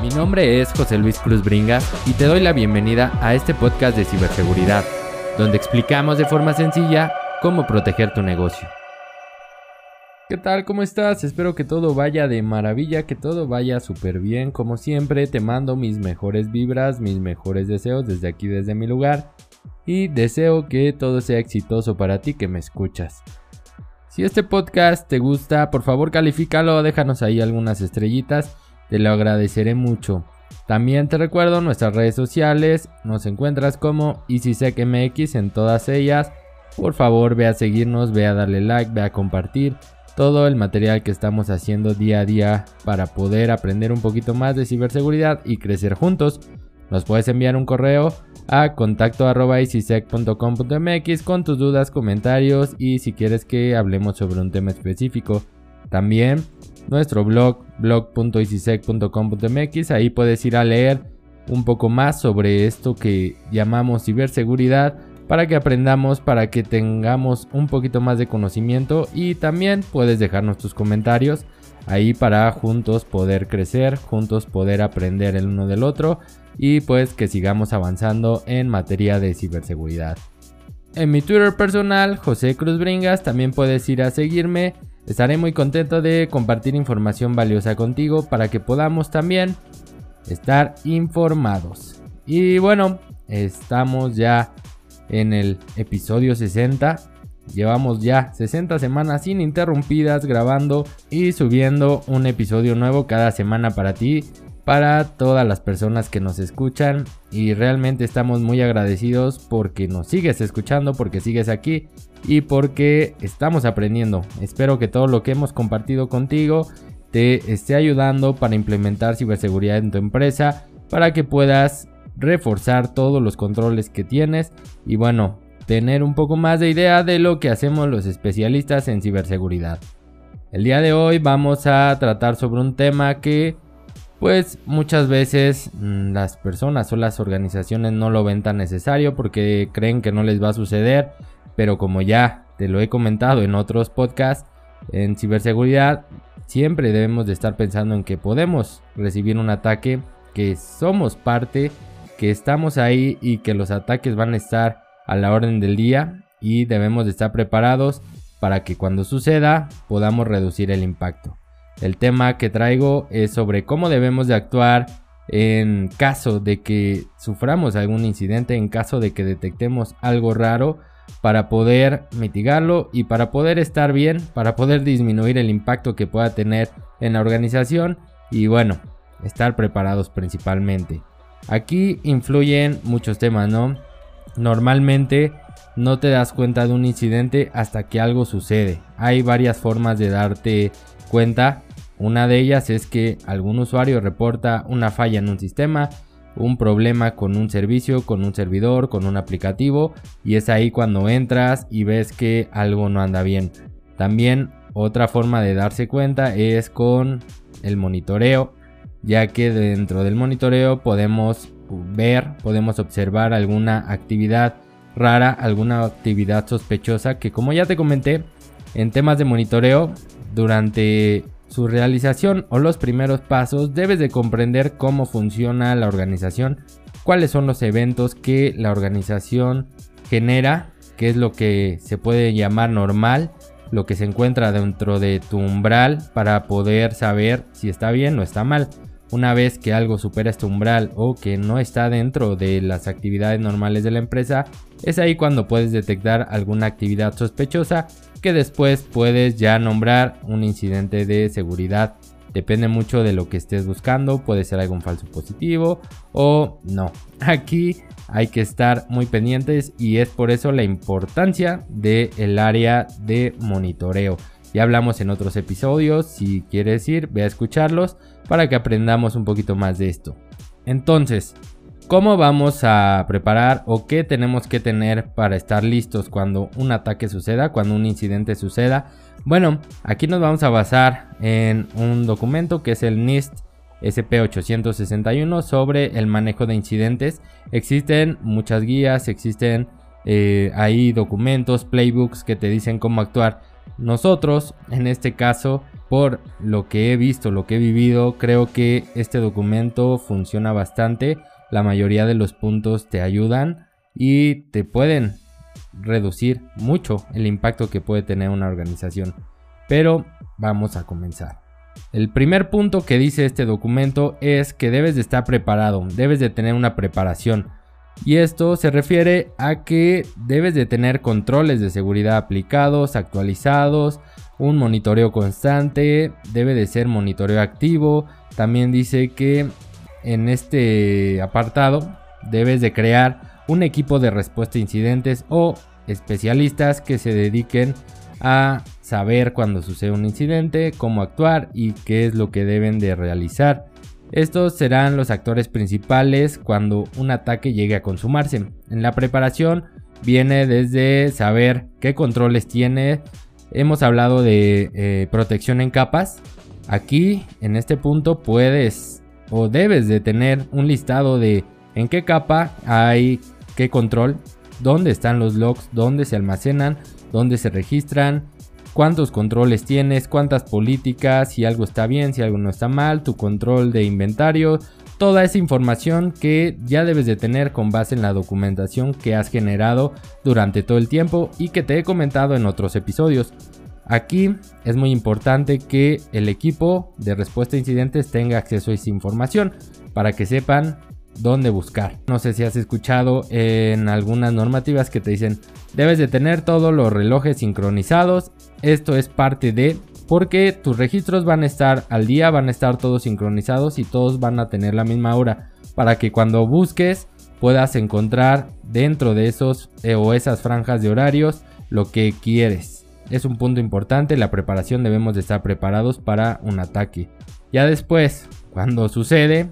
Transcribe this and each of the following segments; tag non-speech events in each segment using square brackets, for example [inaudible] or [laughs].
Mi nombre es José Luis Cruz Bringas y te doy la bienvenida a este podcast de ciberseguridad, donde explicamos de forma sencilla cómo proteger tu negocio. ¿Qué tal? ¿Cómo estás? Espero que todo vaya de maravilla, que todo vaya súper bien. Como siempre, te mando mis mejores vibras, mis mejores deseos desde aquí, desde mi lugar. Y deseo que todo sea exitoso para ti que me escuchas. Si este podcast te gusta, por favor califícalo, déjanos ahí algunas estrellitas te lo agradeceré mucho. También te recuerdo nuestras redes sociales, nos encuentras como EasySecMX en todas ellas. Por favor, ve a seguirnos, ve a darle like, ve a compartir todo el material que estamos haciendo día a día para poder aprender un poquito más de ciberseguridad y crecer juntos. Nos puedes enviar un correo a contacto.easysec.com.mx con tus dudas, comentarios y si quieres que hablemos sobre un tema específico. También nuestro blog blog.easysec.com.mx. Ahí puedes ir a leer un poco más sobre esto que llamamos ciberseguridad para que aprendamos, para que tengamos un poquito más de conocimiento y también puedes dejarnos tus comentarios ahí para juntos poder crecer, juntos poder aprender el uno del otro y pues que sigamos avanzando en materia de ciberseguridad. En mi Twitter personal, José Cruz Bringas, también puedes ir a seguirme Estaré muy contento de compartir información valiosa contigo para que podamos también estar informados. Y bueno, estamos ya en el episodio 60. Llevamos ya 60 semanas ininterrumpidas grabando y subiendo un episodio nuevo cada semana para ti para todas las personas que nos escuchan y realmente estamos muy agradecidos porque nos sigues escuchando, porque sigues aquí y porque estamos aprendiendo. Espero que todo lo que hemos compartido contigo te esté ayudando para implementar ciberseguridad en tu empresa, para que puedas reforzar todos los controles que tienes y bueno, tener un poco más de idea de lo que hacemos los especialistas en ciberseguridad. El día de hoy vamos a tratar sobre un tema que pues muchas veces mm, las personas o las organizaciones no lo ven tan necesario porque creen que no les va a suceder, pero como ya te lo he comentado en otros podcasts, en ciberseguridad siempre debemos de estar pensando en que podemos recibir un ataque, que somos parte, que estamos ahí y que los ataques van a estar a la orden del día y debemos de estar preparados para que cuando suceda podamos reducir el impacto. El tema que traigo es sobre cómo debemos de actuar en caso de que suframos algún incidente, en caso de que detectemos algo raro, para poder mitigarlo y para poder estar bien, para poder disminuir el impacto que pueda tener en la organización y bueno, estar preparados principalmente. Aquí influyen muchos temas, ¿no? Normalmente no te das cuenta de un incidente hasta que algo sucede. Hay varias formas de darte cuenta una de ellas es que algún usuario reporta una falla en un sistema, un problema con un servicio, con un servidor, con un aplicativo y es ahí cuando entras y ves que algo no anda bien. También otra forma de darse cuenta es con el monitoreo, ya que dentro del monitoreo podemos ver, podemos observar alguna actividad rara, alguna actividad sospechosa que como ya te comenté en temas de monitoreo durante su realización o los primeros pasos debes de comprender cómo funciona la organización, cuáles son los eventos que la organización genera, qué es lo que se puede llamar normal, lo que se encuentra dentro de tu umbral para poder saber si está bien o está mal. Una vez que algo supera este umbral o que no está dentro de las actividades normales de la empresa, es ahí cuando puedes detectar alguna actividad sospechosa que después puedes ya nombrar un incidente de seguridad. Depende mucho de lo que estés buscando, puede ser algún falso positivo o no. [laughs] Aquí hay que estar muy pendientes y es por eso la importancia del área de monitoreo. Ya hablamos en otros episodios, si quieres ir, ve a escucharlos para que aprendamos un poquito más de esto. Entonces, ¿cómo vamos a preparar o qué tenemos que tener para estar listos cuando un ataque suceda, cuando un incidente suceda? Bueno, aquí nos vamos a basar en un documento que es el NIST SP861 sobre el manejo de incidentes. Existen muchas guías, existen eh, ahí documentos, playbooks que te dicen cómo actuar nosotros, en este caso, por lo que he visto, lo que he vivido, creo que este documento funciona bastante. La mayoría de los puntos te ayudan y te pueden reducir mucho el impacto que puede tener una organización. Pero vamos a comenzar. El primer punto que dice este documento es que debes de estar preparado, debes de tener una preparación. Y esto se refiere a que debes de tener controles de seguridad aplicados, actualizados, un monitoreo constante, debe de ser monitoreo activo. También dice que en este apartado debes de crear un equipo de respuesta a incidentes o especialistas que se dediquen a saber cuando sucede un incidente, cómo actuar y qué es lo que deben de realizar. Estos serán los actores principales cuando un ataque llegue a consumarse. En la preparación viene desde saber qué controles tiene. Hemos hablado de eh, protección en capas. Aquí, en este punto, puedes o debes de tener un listado de en qué capa hay qué control, dónde están los logs, dónde se almacenan, dónde se registran, cuántos controles tienes, cuántas políticas, si algo está bien, si algo no está mal, tu control de inventario, toda esa información que ya debes de tener con base en la documentación que has generado durante todo el tiempo y que te he comentado en otros episodios. Aquí es muy importante que el equipo de respuesta a incidentes tenga acceso a esa información para que sepan dónde buscar. No sé si has escuchado en algunas normativas que te dicen debes de tener todos los relojes sincronizados esto es parte de porque tus registros van a estar al día, van a estar todos sincronizados y todos van a tener la misma hora para que cuando busques puedas encontrar dentro de esos eh, o esas franjas de horarios lo que quieres. Es un punto importante, la preparación debemos de estar preparados para un ataque. Ya después, cuando sucede,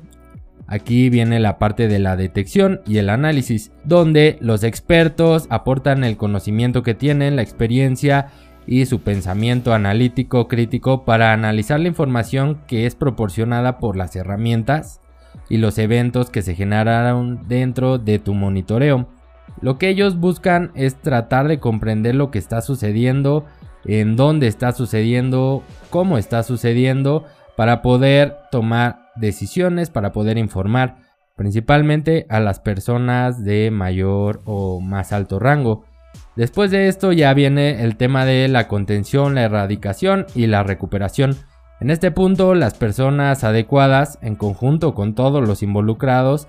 Aquí viene la parte de la detección y el análisis, donde los expertos aportan el conocimiento que tienen, la experiencia y su pensamiento analítico crítico para analizar la información que es proporcionada por las herramientas y los eventos que se generaron dentro de tu monitoreo. Lo que ellos buscan es tratar de comprender lo que está sucediendo, en dónde está sucediendo, cómo está sucediendo, para poder tomar decisiones, para poder informar principalmente a las personas de mayor o más alto rango. Después de esto ya viene el tema de la contención, la erradicación y la recuperación. En este punto las personas adecuadas, en conjunto con todos los involucrados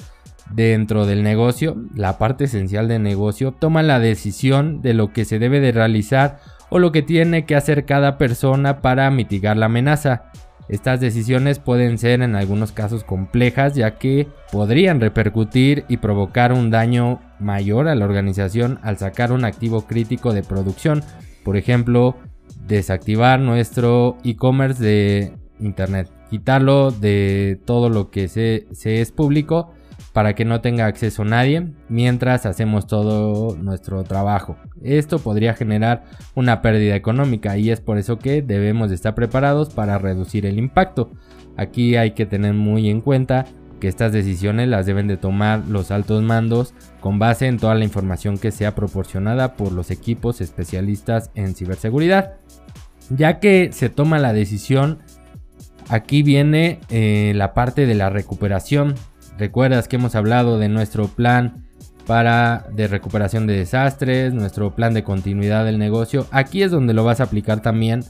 dentro del negocio, la parte esencial del negocio, toman la decisión de lo que se debe de realizar o lo que tiene que hacer cada persona para mitigar la amenaza. Estas decisiones pueden ser en algunos casos complejas ya que podrían repercutir y provocar un daño mayor a la organización al sacar un activo crítico de producción. Por ejemplo, desactivar nuestro e-commerce de internet, quitarlo de todo lo que se, es público para que no tenga acceso nadie mientras hacemos todo nuestro trabajo. Esto podría generar una pérdida económica y es por eso que debemos estar preparados para reducir el impacto. Aquí hay que tener muy en cuenta que estas decisiones las deben de tomar los altos mandos con base en toda la información que sea proporcionada por los equipos especialistas en ciberseguridad. Ya que se toma la decisión, aquí viene eh, la parte de la recuperación Recuerdas que hemos hablado de nuestro plan para de recuperación de desastres, nuestro plan de continuidad del negocio. Aquí es donde lo vas a aplicar también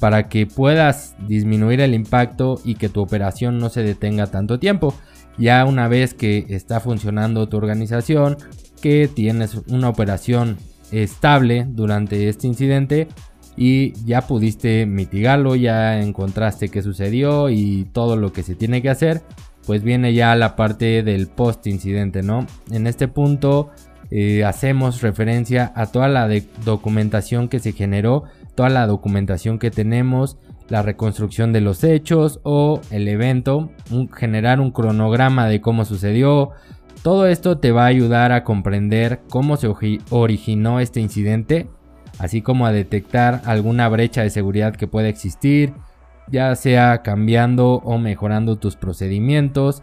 para que puedas disminuir el impacto y que tu operación no se detenga tanto tiempo. Ya una vez que está funcionando tu organización, que tienes una operación estable durante este incidente y ya pudiste mitigarlo, ya encontraste qué sucedió y todo lo que se tiene que hacer, pues viene ya la parte del post incidente, ¿no? En este punto eh, hacemos referencia a toda la documentación que se generó, toda la documentación que tenemos, la reconstrucción de los hechos o el evento, generar un cronograma de cómo sucedió. Todo esto te va a ayudar a comprender cómo se originó este incidente, así como a detectar alguna brecha de seguridad que pueda existir, ya sea cambiando o mejorando tus procedimientos.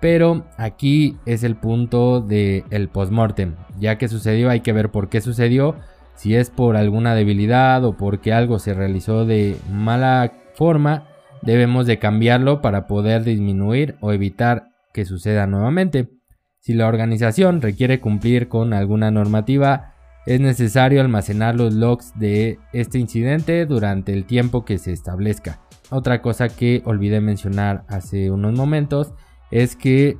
Pero aquí es el punto del el postmortem. Ya que sucedió, hay que ver por qué sucedió. Si es por alguna debilidad o porque algo se realizó de mala forma, debemos de cambiarlo para poder disminuir o evitar que suceda nuevamente. Si la organización requiere cumplir con alguna normativa, es necesario almacenar los logs de este incidente durante el tiempo que se establezca. Otra cosa que olvidé mencionar hace unos momentos es que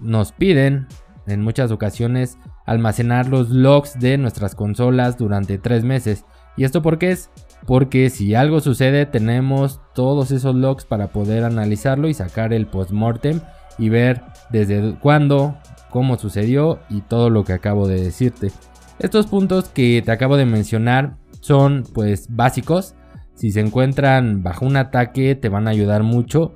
nos piden en muchas ocasiones almacenar los logs de nuestras consolas durante tres meses. ¿Y esto por qué es? Porque si algo sucede tenemos todos esos logs para poder analizarlo y sacar el postmortem y ver desde cuándo, cómo sucedió y todo lo que acabo de decirte. Estos puntos que te acabo de mencionar son pues básicos. Si se encuentran bajo un ataque te van a ayudar mucho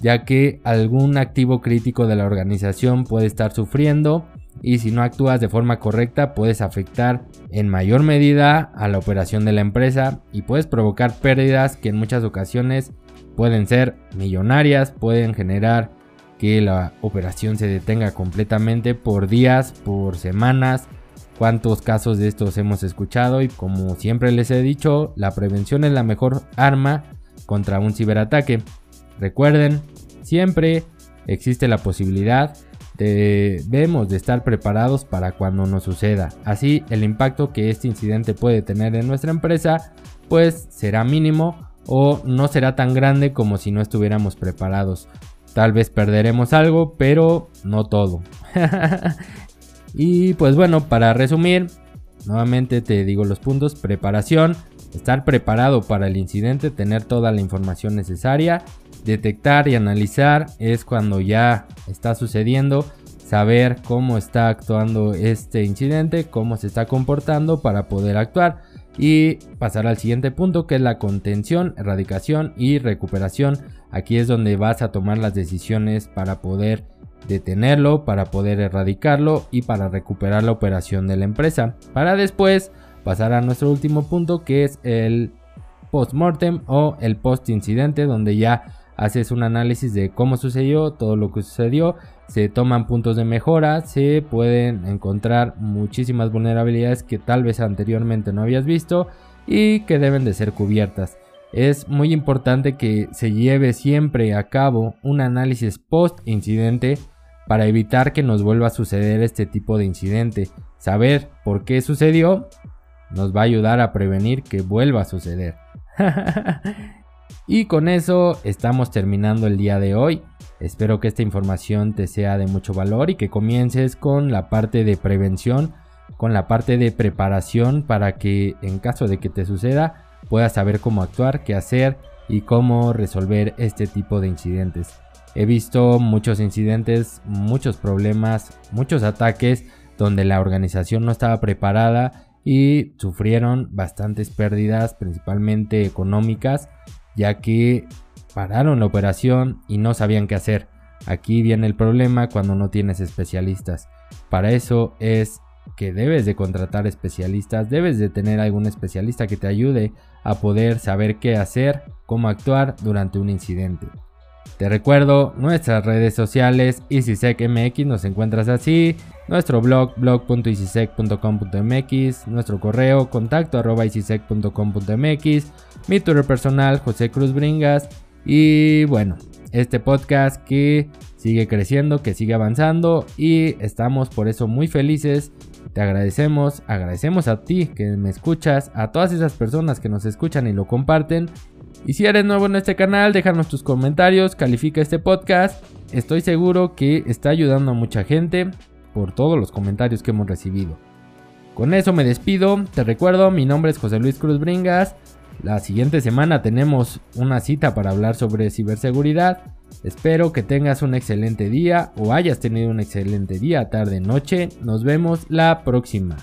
ya que algún activo crítico de la organización puede estar sufriendo y si no actúas de forma correcta puedes afectar en mayor medida a la operación de la empresa y puedes provocar pérdidas que en muchas ocasiones pueden ser millonarias, pueden generar que la operación se detenga completamente por días, por semanas. Cuántos casos de estos hemos escuchado y como siempre les he dicho, la prevención es la mejor arma contra un ciberataque. Recuerden, siempre existe la posibilidad debemos de estar preparados para cuando nos suceda. Así el impacto que este incidente puede tener en nuestra empresa pues será mínimo o no será tan grande como si no estuviéramos preparados. Tal vez perderemos algo, pero no todo. [laughs] y pues bueno, para resumir, nuevamente te digo los puntos, preparación, estar preparado para el incidente, tener toda la información necesaria, detectar y analizar es cuando ya está sucediendo, saber cómo está actuando este incidente, cómo se está comportando para poder actuar y pasar al siguiente punto que es la contención, erradicación y recuperación. Aquí es donde vas a tomar las decisiones para poder detenerlo, para poder erradicarlo y para recuperar la operación de la empresa. Para después pasar a nuestro último punto que es el post-mortem o el post-incidente donde ya haces un análisis de cómo sucedió, todo lo que sucedió, se toman puntos de mejora, se pueden encontrar muchísimas vulnerabilidades que tal vez anteriormente no habías visto y que deben de ser cubiertas. Es muy importante que se lleve siempre a cabo un análisis post incidente para evitar que nos vuelva a suceder este tipo de incidente. Saber por qué sucedió nos va a ayudar a prevenir que vuelva a suceder. [laughs] y con eso estamos terminando el día de hoy. Espero que esta información te sea de mucho valor y que comiences con la parte de prevención, con la parte de preparación para que en caso de que te suceda puedas saber cómo actuar, qué hacer y cómo resolver este tipo de incidentes. He visto muchos incidentes, muchos problemas, muchos ataques donde la organización no estaba preparada y sufrieron bastantes pérdidas, principalmente económicas, ya que pararon la operación y no sabían qué hacer. Aquí viene el problema cuando no tienes especialistas. Para eso es que debes de contratar especialistas, debes de tener algún especialista que te ayude a poder saber qué hacer, cómo actuar durante un incidente. Te recuerdo nuestras redes sociales, EasySecMX, nos encuentras así, nuestro blog blog.easysec.com.mx, nuestro correo contacto mi Twitter personal José Cruz Bringas. Y bueno, este podcast que sigue creciendo, que sigue avanzando y estamos por eso muy felices. Te agradecemos, agradecemos a ti que me escuchas, a todas esas personas que nos escuchan y lo comparten y si eres nuevo en este canal, déjanos tus comentarios, califica este podcast. Estoy seguro que está ayudando a mucha gente por todos los comentarios que hemos recibido. Con eso me despido. Te recuerdo, mi nombre es José Luis Cruz Bringas. La siguiente semana tenemos una cita para hablar sobre ciberseguridad. Espero que tengas un excelente día o hayas tenido un excelente día, tarde, noche. Nos vemos la próxima.